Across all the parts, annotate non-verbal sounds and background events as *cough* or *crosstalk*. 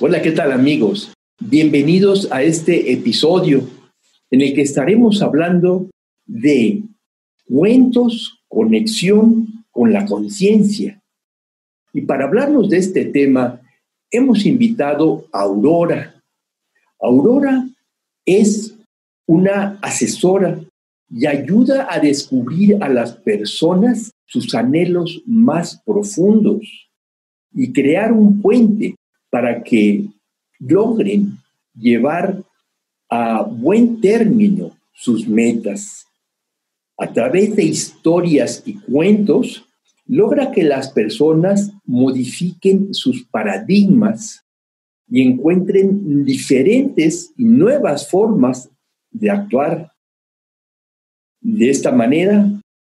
Hola, ¿qué tal amigos? Bienvenidos a este episodio en el que estaremos hablando de cuentos, conexión con la conciencia. Y para hablarnos de este tema, hemos invitado a Aurora. Aurora es una asesora y ayuda a descubrir a las personas sus anhelos más profundos y crear un puente para que logren llevar a buen término sus metas. A través de historias y cuentos, logra que las personas modifiquen sus paradigmas y encuentren diferentes y nuevas formas de actuar. De esta manera,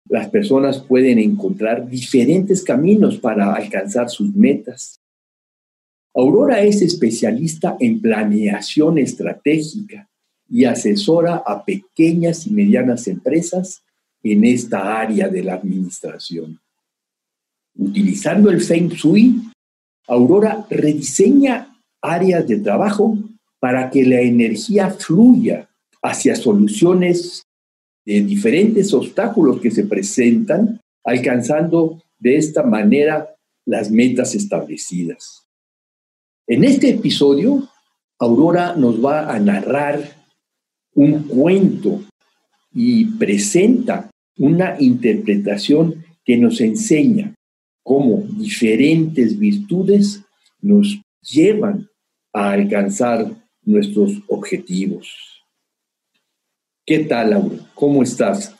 las personas pueden encontrar diferentes caminos para alcanzar sus metas. Aurora es especialista en planeación estratégica y asesora a pequeñas y medianas empresas en esta área de la administración. Utilizando el Feng Shui, Aurora rediseña áreas de trabajo para que la energía fluya hacia soluciones de diferentes obstáculos que se presentan, alcanzando de esta manera las metas establecidas. En este episodio, Aurora nos va a narrar un cuento y presenta una interpretación que nos enseña cómo diferentes virtudes nos llevan a alcanzar nuestros objetivos. ¿Qué tal, Aurora? ¿Cómo estás?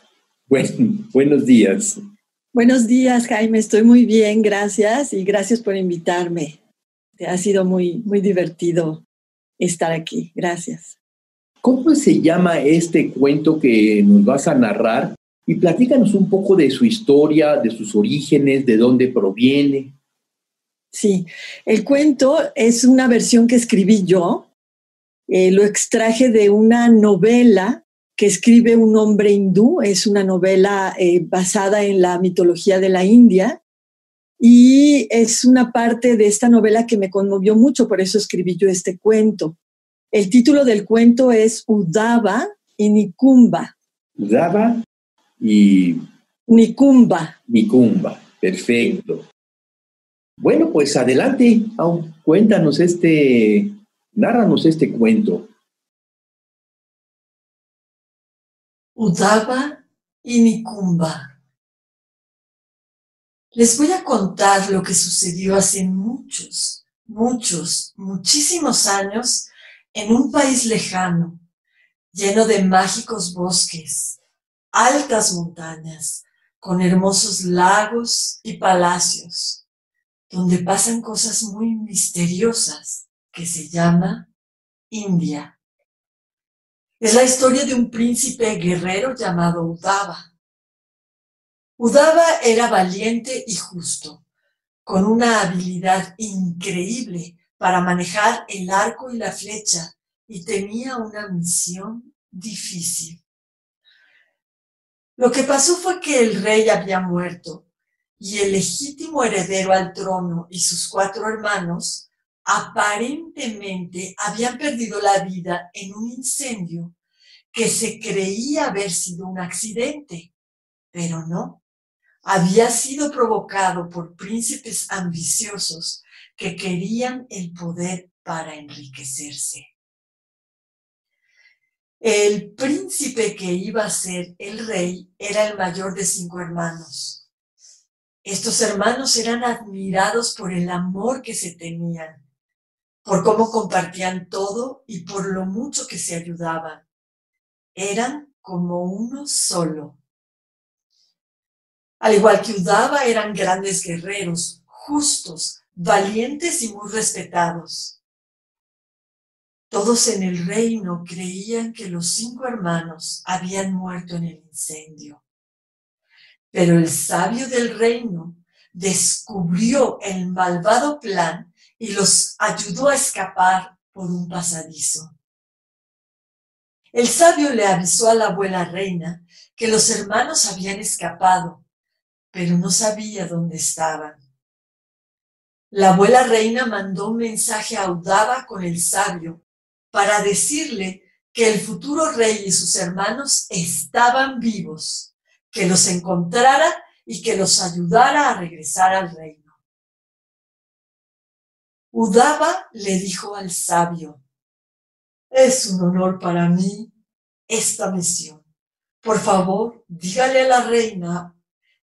buenos días. Buenos días, Jaime. Estoy muy bien, gracias y gracias por invitarme. Ha sido muy, muy divertido estar aquí. Gracias. ¿Cómo se llama este cuento que nos vas a narrar? Y platícanos un poco de su historia, de sus orígenes, de dónde proviene. Sí, el cuento es una versión que escribí yo. Eh, lo extraje de una novela que escribe un hombre hindú. Es una novela eh, basada en la mitología de la India y es una parte de esta novela que me conmovió mucho, por eso escribí yo este cuento. El título del cuento es Udava y Nikumba. Udava y... Nikumba. Nikumba, perfecto. Bueno, pues adelante, cuéntanos este, nárranos este cuento. Udava y Nikumba. Les voy a contar lo que sucedió hace muchos, muchos, muchísimos años en un país lejano, lleno de mágicos bosques, altas montañas, con hermosos lagos y palacios, donde pasan cosas muy misteriosas que se llama India. Es la historia de un príncipe guerrero llamado Udava Udava era valiente y justo, con una habilidad increíble para manejar el arco y la flecha, y tenía una misión difícil. Lo que pasó fue que el rey había muerto y el legítimo heredero al trono y sus cuatro hermanos aparentemente habían perdido la vida en un incendio que se creía haber sido un accidente, pero no había sido provocado por príncipes ambiciosos que querían el poder para enriquecerse. El príncipe que iba a ser el rey era el mayor de cinco hermanos. Estos hermanos eran admirados por el amor que se tenían, por cómo compartían todo y por lo mucho que se ayudaban. Eran como uno solo. Al igual que Udava, eran grandes guerreros, justos, valientes y muy respetados. Todos en el reino creían que los cinco hermanos habían muerto en el incendio. Pero el sabio del reino descubrió el malvado plan y los ayudó a escapar por un pasadizo. El sabio le avisó a la abuela reina que los hermanos habían escapado, pero no sabía dónde estaban. La abuela reina mandó un mensaje a Udaba con el sabio para decirle que el futuro rey y sus hermanos estaban vivos, que los encontrara y que los ayudara a regresar al reino. Udaba le dijo al sabio, es un honor para mí esta misión. Por favor, dígale a la reina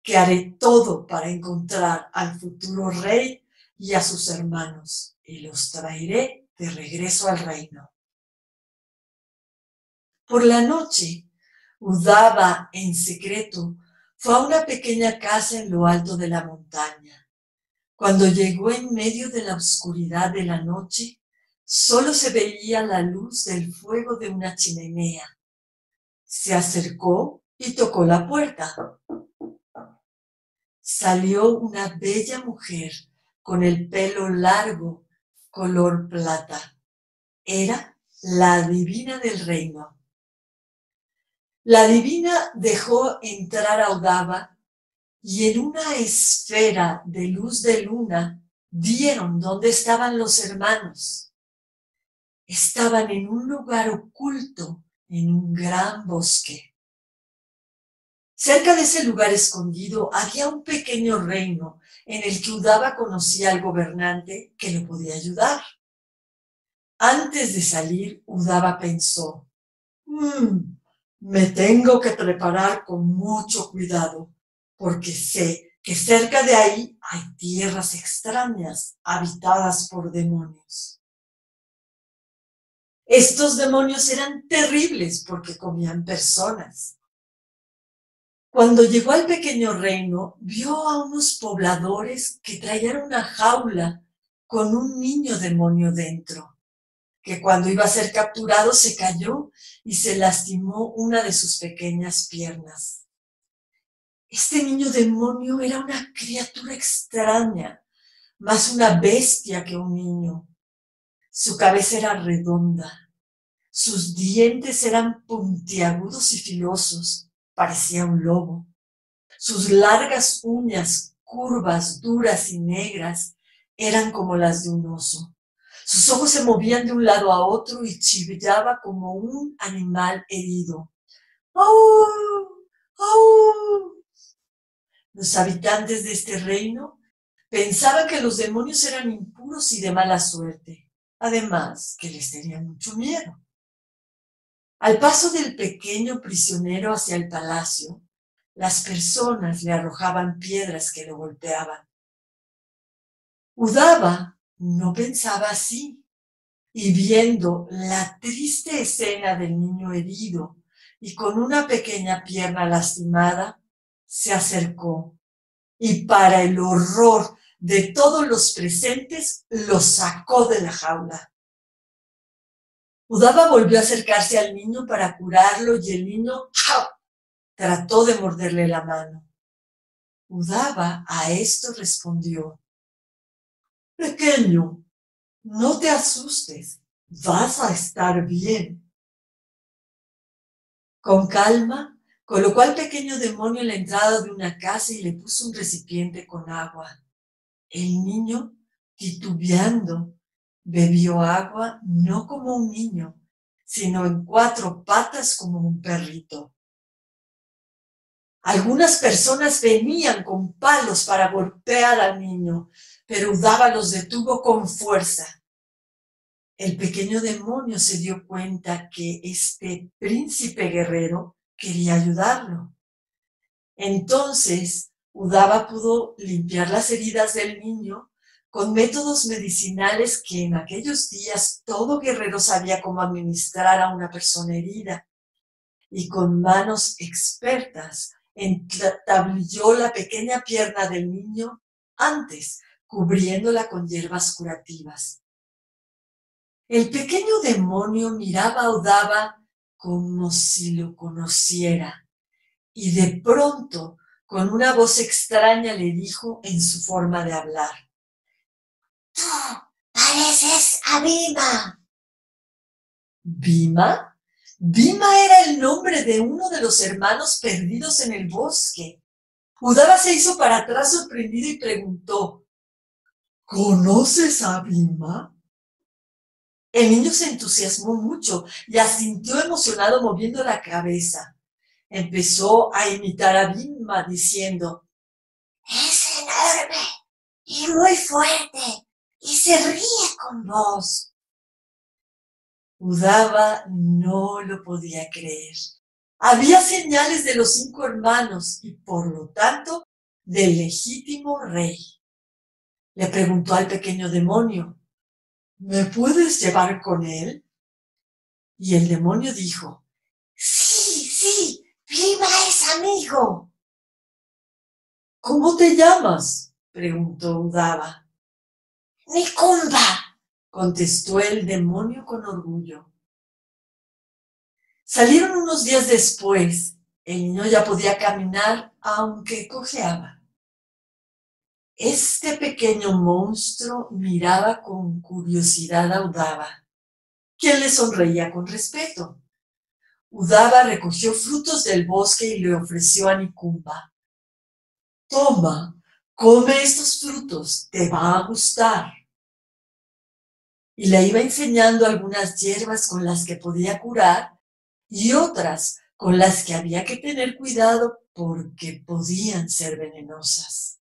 que haré todo para encontrar al futuro rey y a sus hermanos y los traeré de regreso al reino. Por la noche, Udaba en secreto fue a una pequeña casa en lo alto de la montaña. Cuando llegó en medio de la oscuridad de la noche, solo se veía la luz del fuego de una chimenea. Se acercó y tocó la puerta. Salió una bella mujer con el pelo largo, color plata. Era la divina del reino. La divina dejó entrar a Udaba y en una esfera de luz de luna vieron dónde estaban los hermanos. Estaban en un lugar oculto, en un gran bosque. Cerca de ese lugar escondido había un pequeño reino en el que Udaba conocía al gobernante que lo podía ayudar. Antes de salir, Udaba pensó, mm, me tengo que preparar con mucho cuidado, porque sé que cerca de ahí hay tierras extrañas habitadas por demonios. Estos demonios eran terribles porque comían personas. Cuando llegó al pequeño reino, vio a unos pobladores que traían una jaula con un niño demonio dentro, que cuando iba a ser capturado se cayó y se lastimó una de sus pequeñas piernas. Este niño demonio era una criatura extraña, más una bestia que un niño. Su cabeza era redonda, sus dientes eran puntiagudos y filosos, parecía un lobo. Sus largas uñas, curvas, duras y negras, eran como las de un oso. Sus ojos se movían de un lado a otro y chillaba como un animal herido. Los habitantes de este reino pensaban que los demonios eran impuros y de mala suerte, además que les tenían mucho miedo. Al paso del pequeño prisionero hacia el palacio, las personas le arrojaban piedras que lo golpeaban. Udaba no pensaba así. Y viendo la triste escena del niño herido y con una pequeña pierna lastimada, se acercó y para el horror de todos los presentes lo sacó de la jaula. Udaba volvió a acercarse al niño para curarlo y el niño trató de morderle la mano. Udaba a esto respondió, Pequeño, no te asustes, vas a estar bien. Con calma, colocó al pequeño demonio en la entrada de una casa y le puso un recipiente con agua. El niño, titubeando, bebió agua no como un niño, sino en cuatro patas como un perrito. Algunas personas venían con palos para golpear al niño, pero Udaba los detuvo con fuerza. El pequeño demonio se dio cuenta que este príncipe guerrero quería ayudarlo. Entonces, Udaba pudo limpiar las heridas del niño con métodos medicinales que en aquellos días todo guerrero sabía cómo administrar a una persona herida. Y con manos expertas entablilló la pequeña pierna del niño antes cubriéndola con hierbas curativas. El pequeño demonio miraba a Udaba como si lo conociera y de pronto, con una voz extraña, le dijo en su forma de hablar, Tú pareces a Bima. ¿Bima? Bima era el nombre de uno de los hermanos perdidos en el bosque. Udaba se hizo para atrás sorprendido y preguntó, ¿Conoces a Bima? El niño se entusiasmó mucho y asintió emocionado moviendo la cabeza. Empezó a imitar a Bima diciendo, es enorme y muy fuerte se ríe con vos. Udaba no lo podía creer. Había señales de los cinco hermanos y por lo tanto del legítimo rey. Le preguntó al pequeño demonio, ¿me puedes llevar con él? Y el demonio dijo, sí, sí, viva es amigo. ¿Cómo te llamas? preguntó Udaba. Nicumba, contestó el demonio con orgullo. Salieron unos días después. El niño ya podía caminar, aunque cojeaba. Este pequeño monstruo miraba con curiosidad a Udaba, quien le sonreía con respeto. Udaba recogió frutos del bosque y le ofreció a Nicumba. Toma, come estos frutos, te va a gustar. Y le iba enseñando algunas hierbas con las que podía curar y otras con las que había que tener cuidado porque podían ser venenosas.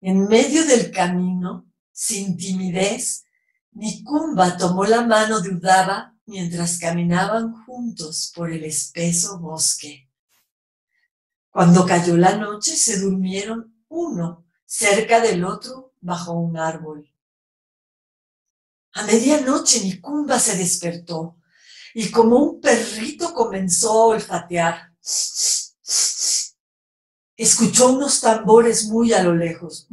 En medio del camino, sin timidez, Nicumba tomó la mano de Udaba mientras caminaban juntos por el espeso bosque. Cuando cayó la noche, se durmieron uno cerca del otro bajo un árbol. A medianoche Nicumba se despertó y como un perrito comenzó a olfatear. Escuchó unos tambores muy a lo lejos.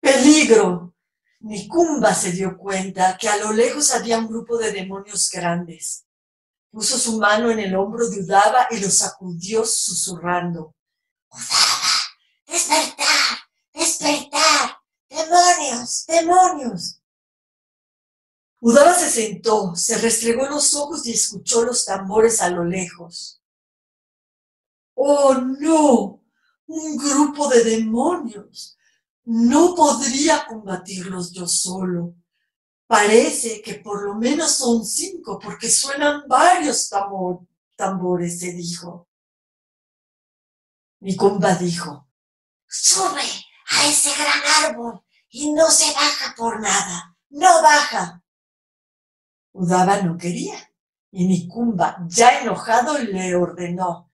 ¡Peligro! Nicumba se dio cuenta que a lo lejos había un grupo de demonios grandes. Puso su mano en el hombro de Udaba y lo sacudió susurrando. ¡Udaba! ¡Despertar! ¡Despertar! ¡Demonios! ¡Demonios! Udaba se sentó, se restregó los ojos y escuchó los tambores a lo lejos. ¡Oh, no! Un grupo de demonios. No podría combatirlos yo solo. Parece que por lo menos son cinco, porque suenan varios tambores, se dijo. Mi comba dijo, sube a ese gran árbol y no se baja por nada, no baja. Udaba no quería, y Nicumba, ya enojado, le ordenó,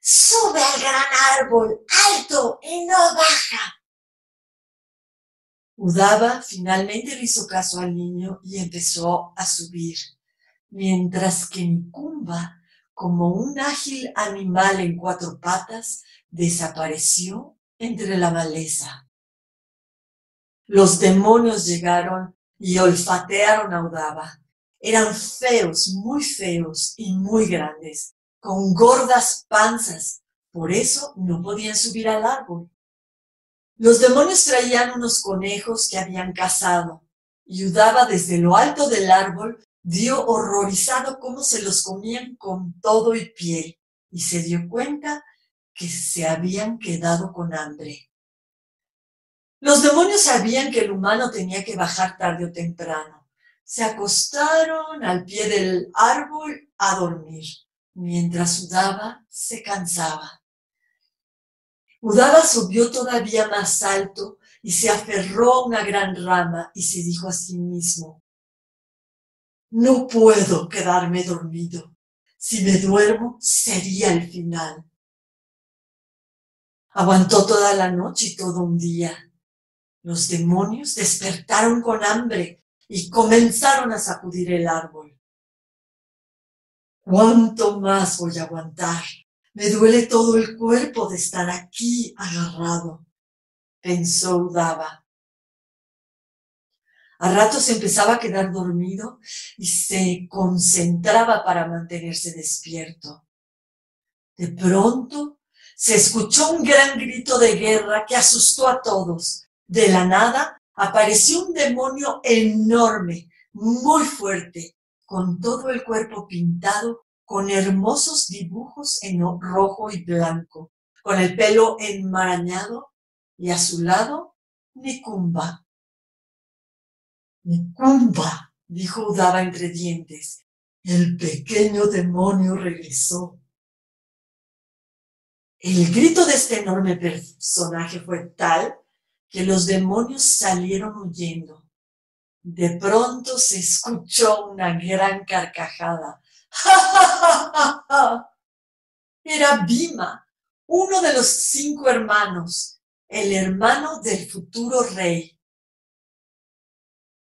sube al gran árbol, alto, y no baja. Udaba finalmente le hizo caso al niño y empezó a subir, mientras que Nicumba, como un ágil animal en cuatro patas, desapareció entre la maleza. Los demonios llegaron y olfatearon a Udaba eran feos, muy feos y muy grandes, con gordas panzas. Por eso no podían subir al árbol. Los demonios traían unos conejos que habían cazado y Udaba desde lo alto del árbol dio horrorizado cómo se los comían con todo y piel y se dio cuenta que se habían quedado con hambre. Los demonios sabían que el humano tenía que bajar tarde o temprano se acostaron al pie del árbol a dormir. Mientras Udaba se cansaba. Udaba subió todavía más alto y se aferró a una gran rama y se dijo a sí mismo, no puedo quedarme dormido. Si me duermo, sería el final. Aguantó toda la noche y todo un día. Los demonios despertaron con hambre y comenzaron a sacudir el árbol. ¿Cuánto más voy a aguantar? Me duele todo el cuerpo de estar aquí agarrado, pensó Udava. A ratos empezaba a quedar dormido y se concentraba para mantenerse despierto. De pronto se escuchó un gran grito de guerra que asustó a todos. De la nada apareció un demonio enorme, muy fuerte, con todo el cuerpo pintado con hermosos dibujos en rojo y blanco, con el pelo enmarañado y a su lado Nikumba. Nikumba, dijo Udava entre dientes, el pequeño demonio regresó. El grito de este enorme personaje fue tal que los demonios salieron huyendo. De pronto se escuchó una gran carcajada. *laughs* Era Bima, uno de los cinco hermanos, el hermano del futuro rey.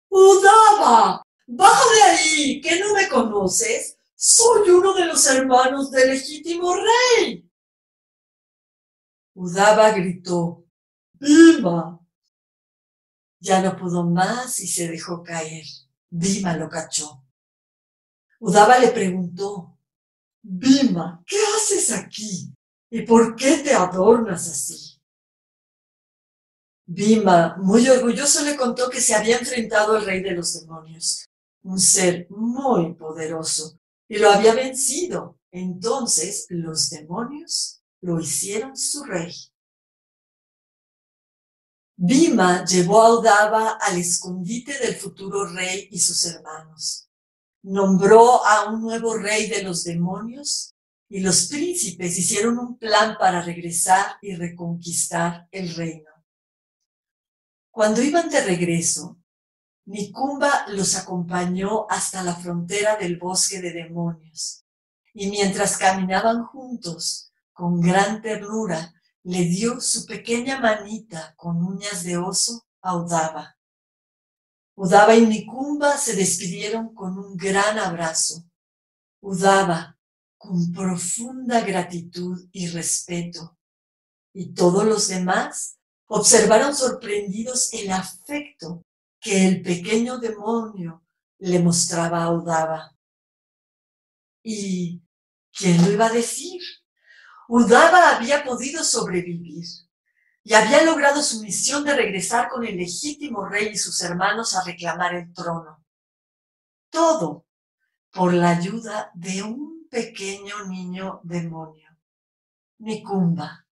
Udaba, baja de ahí, que no me conoces. Soy uno de los hermanos del legítimo rey. Udaba gritó, Bima. Ya no pudo más y se dejó caer. Bima lo cachó. Udaba le preguntó, Bima, ¿qué haces aquí? ¿Y por qué te adornas así? Bima, muy orgulloso, le contó que se había enfrentado al rey de los demonios, un ser muy poderoso, y lo había vencido. Entonces los demonios lo hicieron su rey. Bima llevó a Udava al escondite del futuro rey y sus hermanos. Nombró a un nuevo rey de los demonios y los príncipes hicieron un plan para regresar y reconquistar el reino. Cuando iban de regreso, Nikumba los acompañó hasta la frontera del bosque de demonios y mientras caminaban juntos, con gran ternura, le dio su pequeña manita con uñas de oso a Udava. Udava y Nikumba se despidieron con un gran abrazo. Udava, con profunda gratitud y respeto. Y todos los demás observaron sorprendidos el afecto que el pequeño demonio le mostraba a Udava. ¿Y quién lo iba a decir? Udava había podido sobrevivir y había logrado su misión de regresar con el legítimo rey y sus hermanos a reclamar el trono. Todo por la ayuda de un pequeño niño demonio, Nikumba.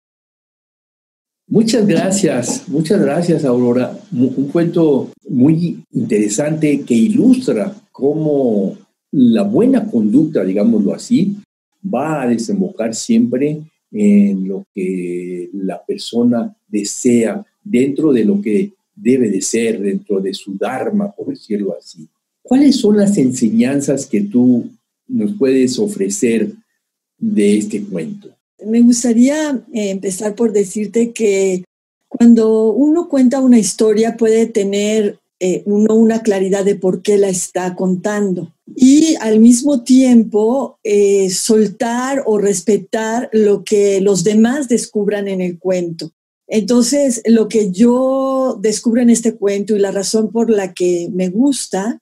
Muchas gracias, muchas gracias Aurora. Un cuento muy interesante que ilustra cómo la buena conducta, digámoslo así, va a desembocar siempre en lo que la persona desea dentro de lo que debe de ser, dentro de su Dharma, por decirlo así. ¿Cuáles son las enseñanzas que tú nos puedes ofrecer de este cuento? Me gustaría eh, empezar por decirte que cuando uno cuenta una historia puede tener eh, uno una claridad de por qué la está contando y al mismo tiempo eh, soltar o respetar lo que los demás descubran en el cuento. Entonces, lo que yo descubro en este cuento y la razón por la que me gusta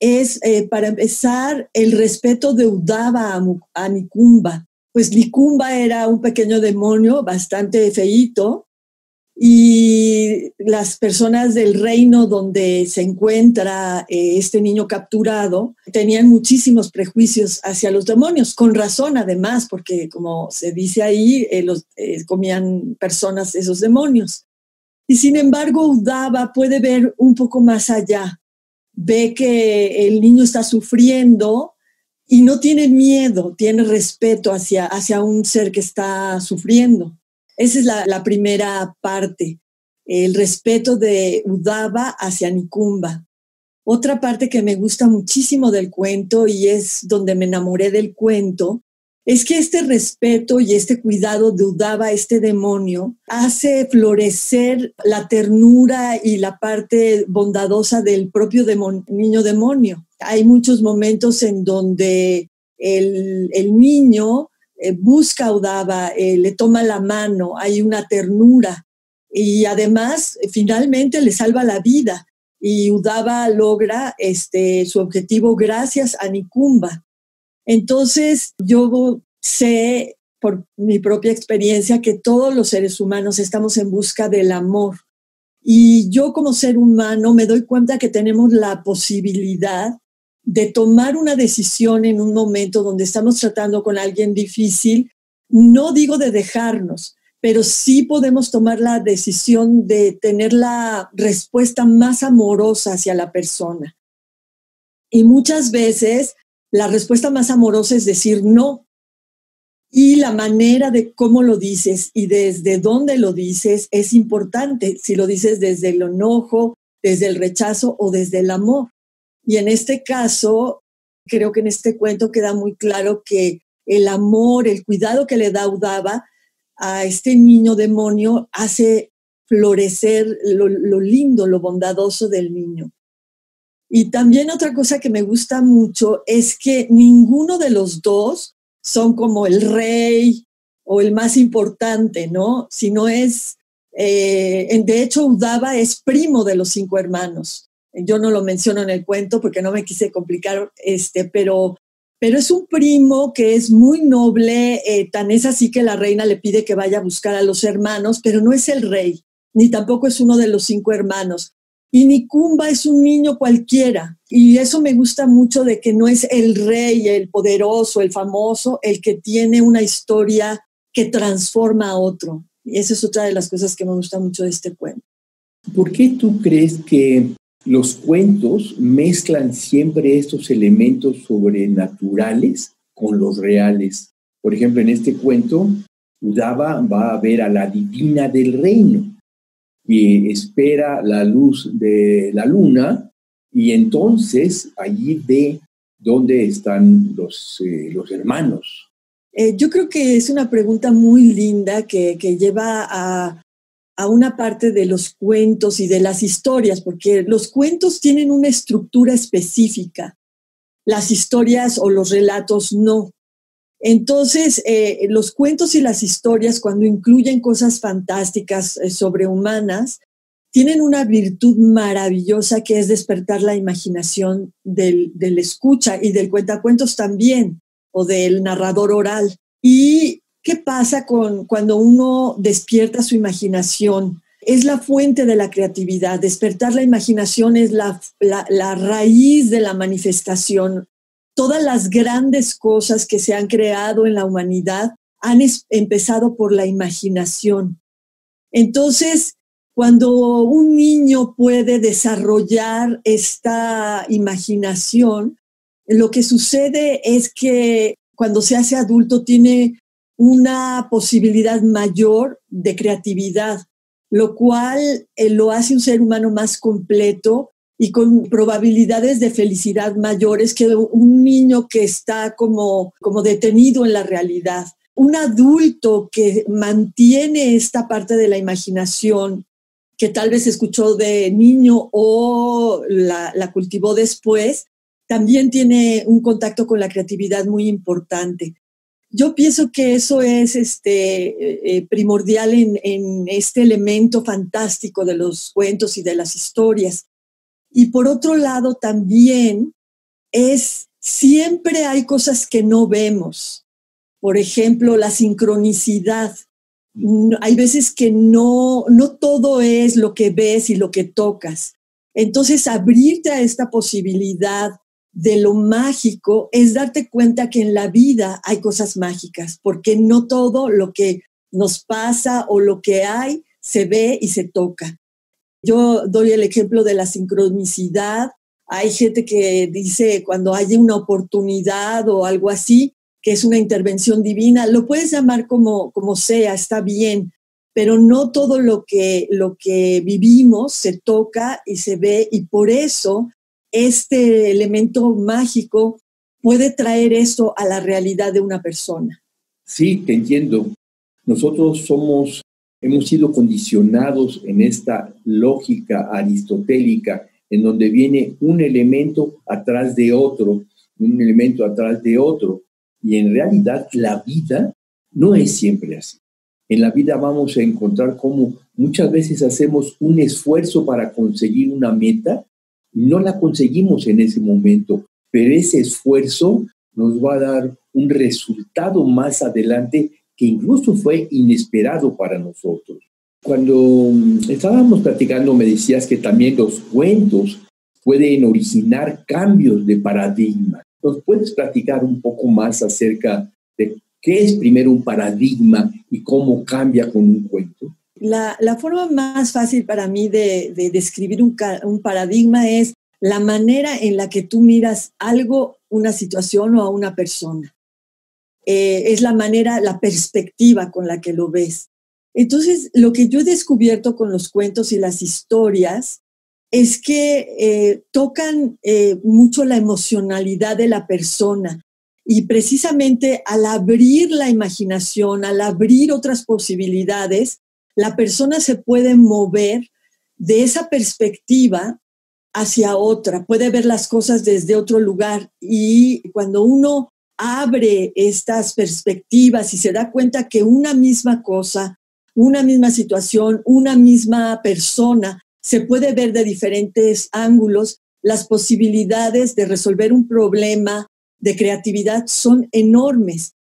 es, eh, para empezar, el respeto de Udava a, a Nikumba. Pues Nikumba era un pequeño demonio bastante feíto, y las personas del reino donde se encuentra eh, este niño capturado tenían muchísimos prejuicios hacia los demonios, con razón además, porque como se dice ahí, eh, eh, comían personas esos demonios. Y sin embargo, Udava puede ver un poco más allá, ve que el niño está sufriendo y no tiene miedo, tiene respeto hacia, hacia un ser que está sufriendo. Esa es la, primera parte, el respeto de Udava hacia Nikumba. Otra parte que me gusta muchísimo del cuento y es donde me enamoré del cuento, es que este respeto y este cuidado de Udava, este demonio, hace florecer la ternura y la parte bondadosa del propio niño demonio. Hay muchos momentos en donde el niño eh, busca a Udava, eh, le toma la mano, hay una ternura y además finalmente le salva la vida y Udava logra este, su objetivo gracias a Nikumba. Entonces yo sé por mi propia experiencia que todos los seres humanos estamos en busca del amor. Y yo como ser humano me doy cuenta que tenemos la posibilidad de tomar una decisión en un momento donde estamos tratando con alguien difícil, no digo de dejarnos, pero sí podemos tomar la decisión de tener la respuesta más amorosa hacia la persona. Y muchas veces la respuesta más amorosa es decir no. Y la manera de cómo lo dices y desde dónde lo dices es importante, si lo dices desde el enojo, desde el rechazo o desde el amor. Y en este caso, creo que en este cuento queda muy claro que el amor, el cuidado que le da Udava a este niño demonio hace florecer lo, lindo, lo bondadoso del niño. Y también otra cosa que me gusta mucho es que ninguno de los dos son como el rey o el más importante, ¿no? Sino es, eh, de hecho, Udava es primo de los cinco hermanos. Yo no lo menciono en el cuento porque no me quise complicar, este, pero, pero es un primo que es muy noble, eh, tan es así que la reina le pide que vaya a buscar a los hermanos, pero no es el rey, ni tampoco es uno de los cinco hermanos. Y Nikumba es un niño cualquiera. Y eso me gusta mucho de que no es el rey, el poderoso, el famoso, el que tiene una historia que transforma a otro. Y esa es otra de las cosas que me gusta mucho de este cuento. ¿Por qué tú crees que los cuentos mezclan siempre estos elementos sobrenaturales con los reales? Por ejemplo, en este cuento, Udava va a ver a la divina del reino y espera la luz de la luna y entonces allí ve dónde están los, eh, los hermanos. Eh, yo creo que es una pregunta muy linda que lleva a, a una parte de los cuentos y de las historias, porque los cuentos tienen una estructura específica, las historias o los relatos no. Entonces, eh, los cuentos y las historias, cuando incluyen cosas fantásticas, eh, sobrehumanas, tienen una virtud maravillosa que es despertar la imaginación del, del escucha y del cuentacuentos también, o del narrador oral. ¿Y qué pasa con cuando uno despierta su imaginación? Es la fuente de la creatividad. Despertar la imaginación es la, la, la raíz de la manifestación todas las grandes cosas que se han creado en la humanidad han empezado por la imaginación. Entonces, cuando un niño puede desarrollar esta imaginación, lo que sucede es que cuando se hace adulto tiene una posibilidad mayor de creatividad, lo cual eh, lo hace un ser humano más completo y con probabilidades de felicidad mayores que un niño que está como, como detenido en la realidad. Un adulto que mantiene esta parte de la imaginación que tal vez escuchó de niño o la, la cultivó después, también tiene un contacto con la creatividad muy importante. Yo pienso que eso es este, eh, primordial en, en, este elemento fantástico de los cuentos y de las historias. Y por otro lado también es, siempre hay cosas que no vemos. Por ejemplo, la sincronicidad. Hay veces que no, no todo es lo que ves y lo que tocas. Entonces, abrirte a esta posibilidad de lo mágico es darte cuenta que en la vida hay cosas mágicas, porque no todo lo que nos pasa o lo que hay se ve y se toca. Yo doy el ejemplo de la sincronicidad. Hay gente que dice cuando hay una oportunidad o algo así, que es una intervención divina, lo puedes llamar como, como sea, está bien, pero no todo lo que, lo que vivimos se toca y se ve y por eso este elemento mágico puede traer eso a la realidad de una persona. Sí, te entiendo. Nosotros somos hemos sido condicionados en esta lógica aristotélica en donde viene un elemento atrás de otro, un elemento atrás de otro. Y en realidad la vida no es siempre así. En la vida vamos a encontrar cómo muchas veces hacemos un esfuerzo para conseguir una meta no la conseguimos en ese momento, pero ese esfuerzo nos va a dar un resultado más adelante que incluso fue inesperado para nosotros. Cuando estábamos platicando me decías que también los cuentos pueden originar cambios de paradigma. ¿Nos puedes platicar un poco más acerca de qué es primero un paradigma y cómo cambia con un cuento? La, forma más fácil para mí de, describir un, paradigma es la manera en la que tú miras algo, una situación o a una persona. Eh, es la manera, la perspectiva con la que lo ves. Entonces, lo que yo he descubierto con los cuentos y las historias es que eh, tocan eh, mucho la emocionalidad de la persona y precisamente al abrir la imaginación, al abrir otras posibilidades, la persona se puede mover de esa perspectiva hacia otra, puede ver las cosas desde otro lugar y cuando uno abre estas perspectivas y se da cuenta que una misma cosa, una misma situación, una misma persona se puede ver de diferentes ángulos, las posibilidades de resolver un problema de creatividad son enormes.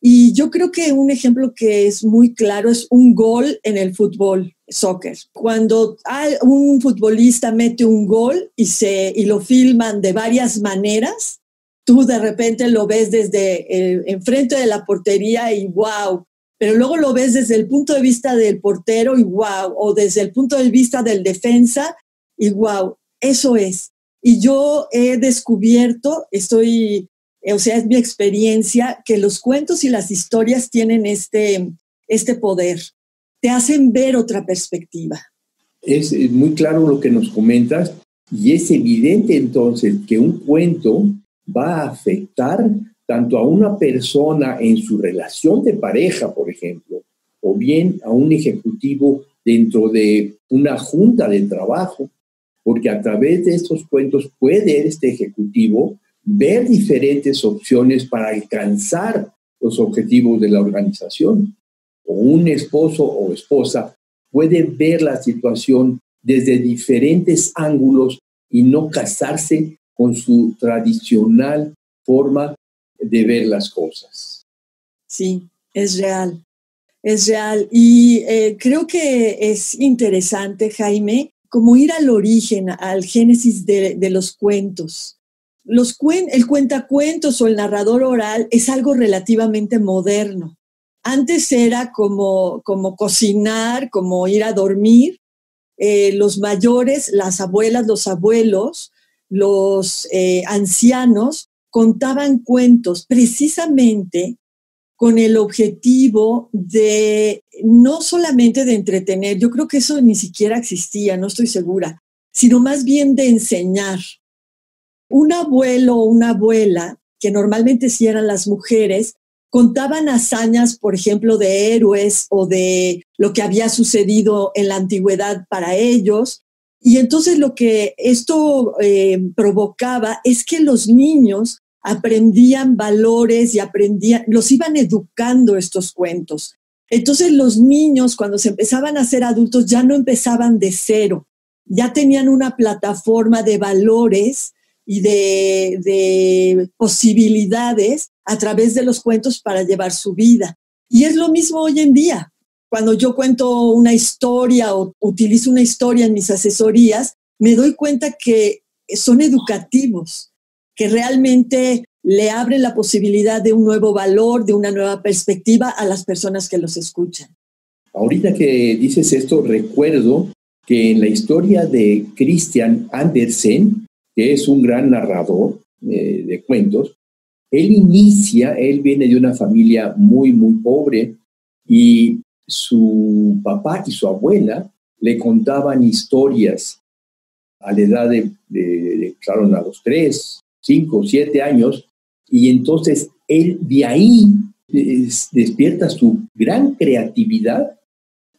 Y yo creo que un ejemplo que es muy claro es un gol en el fútbol, soccer. Cuando un futbolista mete un gol y, se, y lo filman de varias maneras, tú de repente lo ves desde el, enfrente de la portería y wow, pero luego lo ves desde el punto de vista del portero y wow, o desde el punto de vista del defensa y wow, eso es. Y yo he descubierto, estoy, o sea, es mi experiencia, que los cuentos y las historias tienen este, este poder, te hacen ver otra perspectiva. Es muy claro lo que nos comentas y es evidente entonces que un cuento va a afectar tanto a una persona en su relación de pareja, por ejemplo, o bien a un ejecutivo dentro de una junta de trabajo, porque a través de estos cuentos puede este ejecutivo ver diferentes opciones para alcanzar los objetivos de la organización. Un esposo o esposa puede ver la situación desde diferentes ángulos y no casarse con su tradicional forma de ver las cosas. Sí, es real, es real. Y eh, creo que es interesante, Jaime, como ir al origen, al génesis de, los cuentos. Los el cuentacuentos o el narrador oral es algo relativamente moderno. Antes era como, como cocinar, como ir a dormir. Eh, los mayores, las abuelas, los abuelos, los eh, ancianos contaban cuentos precisamente con el objetivo de no solamente de entretener, yo creo que eso ni siquiera existía, no estoy segura, sino más bien de enseñar. Un abuelo o una abuela, que normalmente sí eran las mujeres, contaban hazañas, por ejemplo, de héroes o de lo que había sucedido en la antigüedad para ellos. Y entonces lo que esto eh, provocaba es que los niños aprendían valores y aprendían, los iban educando estos cuentos. Entonces los niños cuando se empezaban a ser adultos ya no empezaban de cero, ya tenían una plataforma de valores y de, de posibilidades a través de los cuentos para llevar su vida. Y es lo mismo hoy en día. Cuando yo cuento una historia o utilizo una historia en mis asesorías, me doy cuenta que son educativos que realmente le abren la posibilidad de un nuevo valor, de una nueva perspectiva a las personas que los escuchan. Ahorita que dices esto, recuerdo que en la historia de Christian Andersen, que es un gran narrador eh, de cuentos, él inicia, él viene de una familia muy, muy pobre y su papá y su abuela le contaban historias a la edad de, de, a los tres, cinco, siete años, y entonces él de ahí despierta su gran creatividad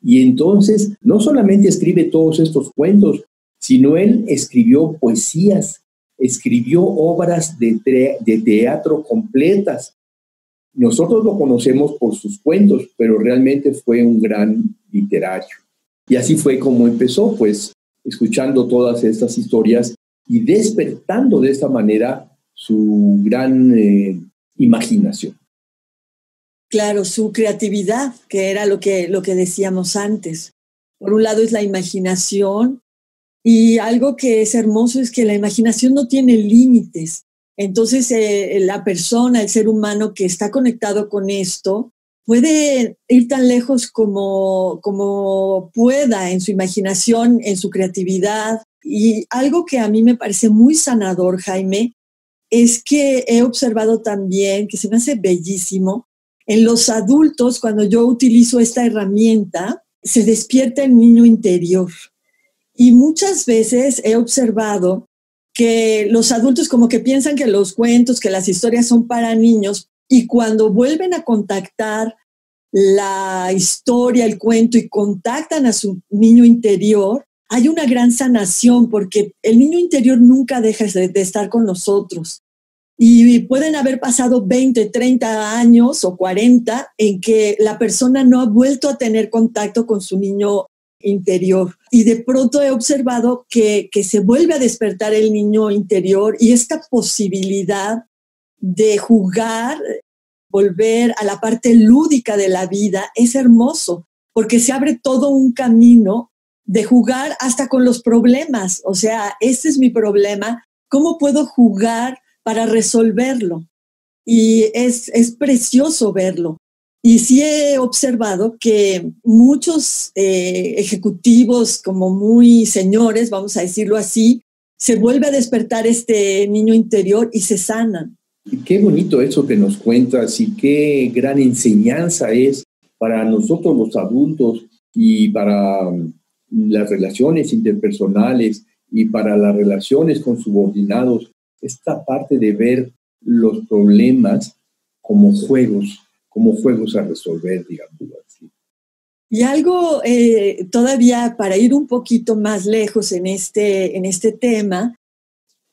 y entonces no solamente escribe todos estos cuentos, sino él escribió poesías, escribió obras de, teatro completas. nosotros lo conocemos por sus cuentos, pero realmente fue un gran literario. Y así fue como empezó, pues, escuchando todas estas historias y despertando de esta manera su gran eh, imaginación. Claro, su creatividad, que era lo que, lo que decíamos antes. Por un lado es la imaginación y algo que es hermoso es que la imaginación no tiene límites. Entonces eh, la persona, el ser humano que está conectado con esto, puede ir tan lejos como, como pueda en su imaginación, en su creatividad. Y algo que a mí me parece muy sanador, Jaime, es que he observado también, que se me hace bellísimo, en los adultos, cuando yo utilizo esta herramienta, se despierta el niño interior. Y muchas veces he observado que los adultos como que piensan que los cuentos, que las historias son para niños y cuando vuelven a contactar la historia, el cuento y contactan a su niño interior, hay una gran sanación porque el niño interior nunca deja de, estar con nosotros. Y pueden haber pasado 20, 30 años o 40 en que la persona no ha vuelto a tener contacto con su niño interior. Y de pronto he observado que, que se vuelve a despertar el niño interior y esta posibilidad de jugar, volver a la parte lúdica de la vida es hermoso, porque se abre todo un camino de jugar hasta con los problemas. O sea, este es mi problema, ¿cómo puedo jugar para resolverlo? Y es, es precioso verlo. Y sí he observado que muchos eh, ejecutivos, como muy señores, vamos a decirlo así, se vuelve a despertar este niño interior y se sanan. qué bonito eso que nos cuentas y qué gran enseñanza es para nosotros los adultos y para las relaciones interpersonales y para las relaciones con subordinados, esta parte de ver los problemas como juegos, como juegos a resolver, digamos así. Y algo eh, todavía para ir un poquito más lejos en este, en este tema,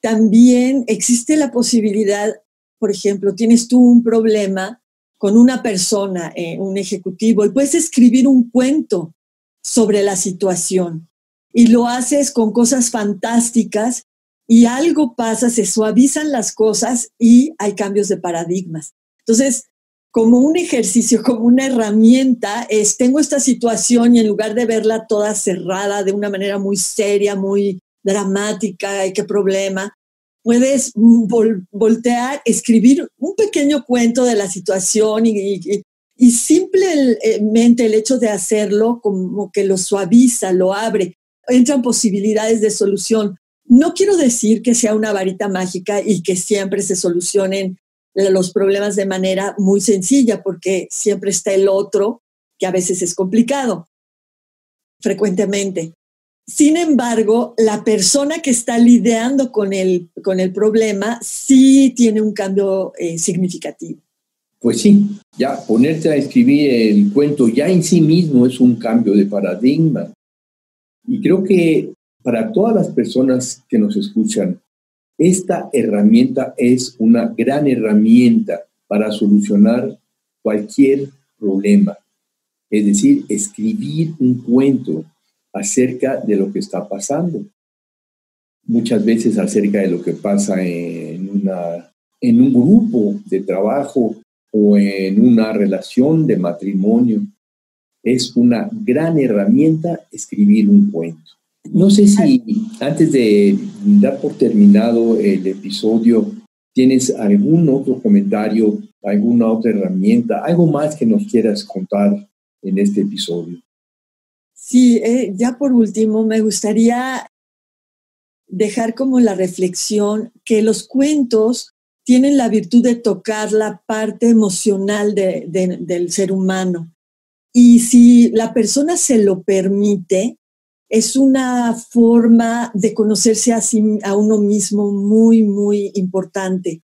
también existe la posibilidad, por ejemplo, tienes tú un problema con una persona, eh, un ejecutivo, y puedes escribir un cuento sobre la situación y lo haces con cosas fantásticas y algo pasa, se suavizan las cosas y hay cambios de paradigmas. Entonces, como un ejercicio, como una herramienta, es, tengo esta situación y en lugar de verla toda cerrada de una manera muy seria, muy dramática, y qué problema, puedes voltear, escribir un pequeño cuento de la situación y, y simplemente el hecho de hacerlo como que lo suaviza, lo abre, entran posibilidades de solución. No quiero decir que sea una varita mágica y que siempre se solucionen los problemas de manera muy sencilla, porque siempre está el otro, que a veces es complicado, frecuentemente. Sin embargo, la persona que está lidiando con el, con el problema sí tiene un cambio eh, significativo. Pues sí, ya ponerte a escribir el cuento ya en sí mismo es un cambio de paradigma. Y creo que para todas las personas que nos escuchan, esta herramienta es una gran herramienta para solucionar cualquier problema. Es decir, escribir un cuento acerca de lo que está pasando. Muchas veces acerca de lo que pasa en, un grupo de trabajo o en una relación de matrimonio. Es una gran herramienta escribir un cuento. No sé si antes de dar por terminado el episodio, tienes algún otro comentario, alguna otra herramienta, algo más que nos quieras contar en este episodio. Sí, eh, ya por último, me gustaría dejar como la reflexión que los cuentos tienen la virtud de tocar la parte emocional del ser humano. Y si la persona se lo permite, es una forma de conocerse a, a uno mismo muy, muy importante.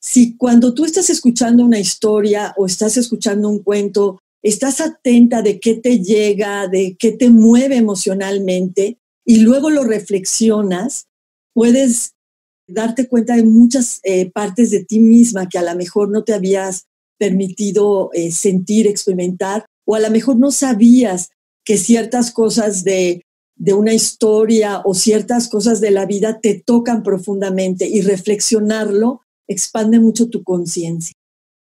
Si cuando tú estás escuchando una historia o estás escuchando un cuento, estás atenta de qué te llega, de qué te mueve emocionalmente y luego lo reflexionas, puedes darte cuenta de muchas eh, partes de ti misma que a lo mejor no te habías permitido eh, sentir, experimentar, o a lo mejor no sabías que ciertas cosas de, de una historia o ciertas cosas de la vida te tocan profundamente y reflexionarlo expande mucho tu conciencia.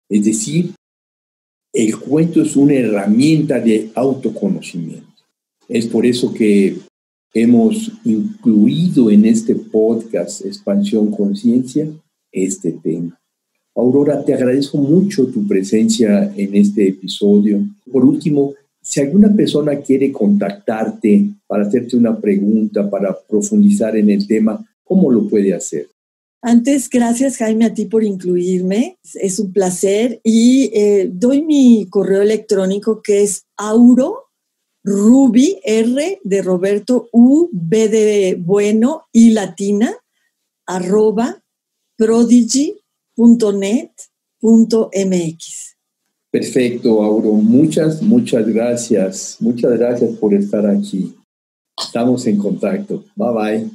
Es decir, el cuento es una herramienta de autoconocimiento. Es por eso que hemos incluido en este podcast Expansión Conciencia este tema. Aurora, te agradezco mucho tu presencia en este episodio. Por último, si alguna persona quiere contactarte para hacerte una pregunta, para profundizar en el tema, ¿cómo lo puede hacer? Antes, gracias Jaime a ti por incluirme, es un placer y eh, doy mi correo electrónico que es auro ruby r de Roberto u b de bueno y latina arroba prodigy.net.mx. Perfecto, Auro. Muchas, muchas gracias. Muchas gracias por estar aquí. Estamos en contacto. Bye bye.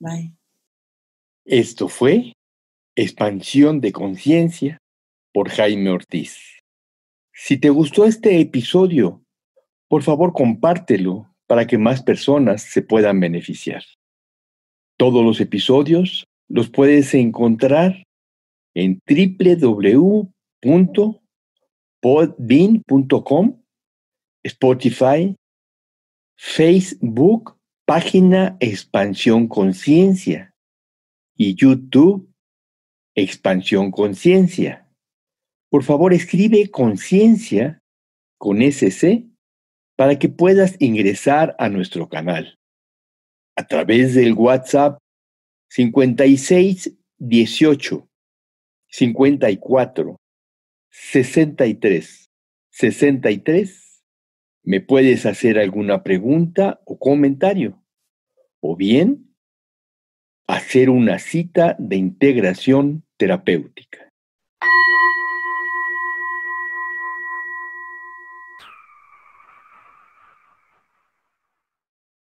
Bye. Esto fue Expansión de Conciencia por Jaime Ortiz. Si te gustó este episodio, por favor compártelo para que más personas se puedan beneficiar. Todos los episodios los puedes encontrar en www.podbean.com, Spotify, Facebook, página Expansión Conciencia y YouTube Expansión Conciencia. Por favor, escribe conciencia con SC para que puedas ingresar a nuestro canal. A través del WhatsApp 56 18 54 63 63 me puedes hacer alguna pregunta o comentario. O bien hacer una cita de integración terapéutica.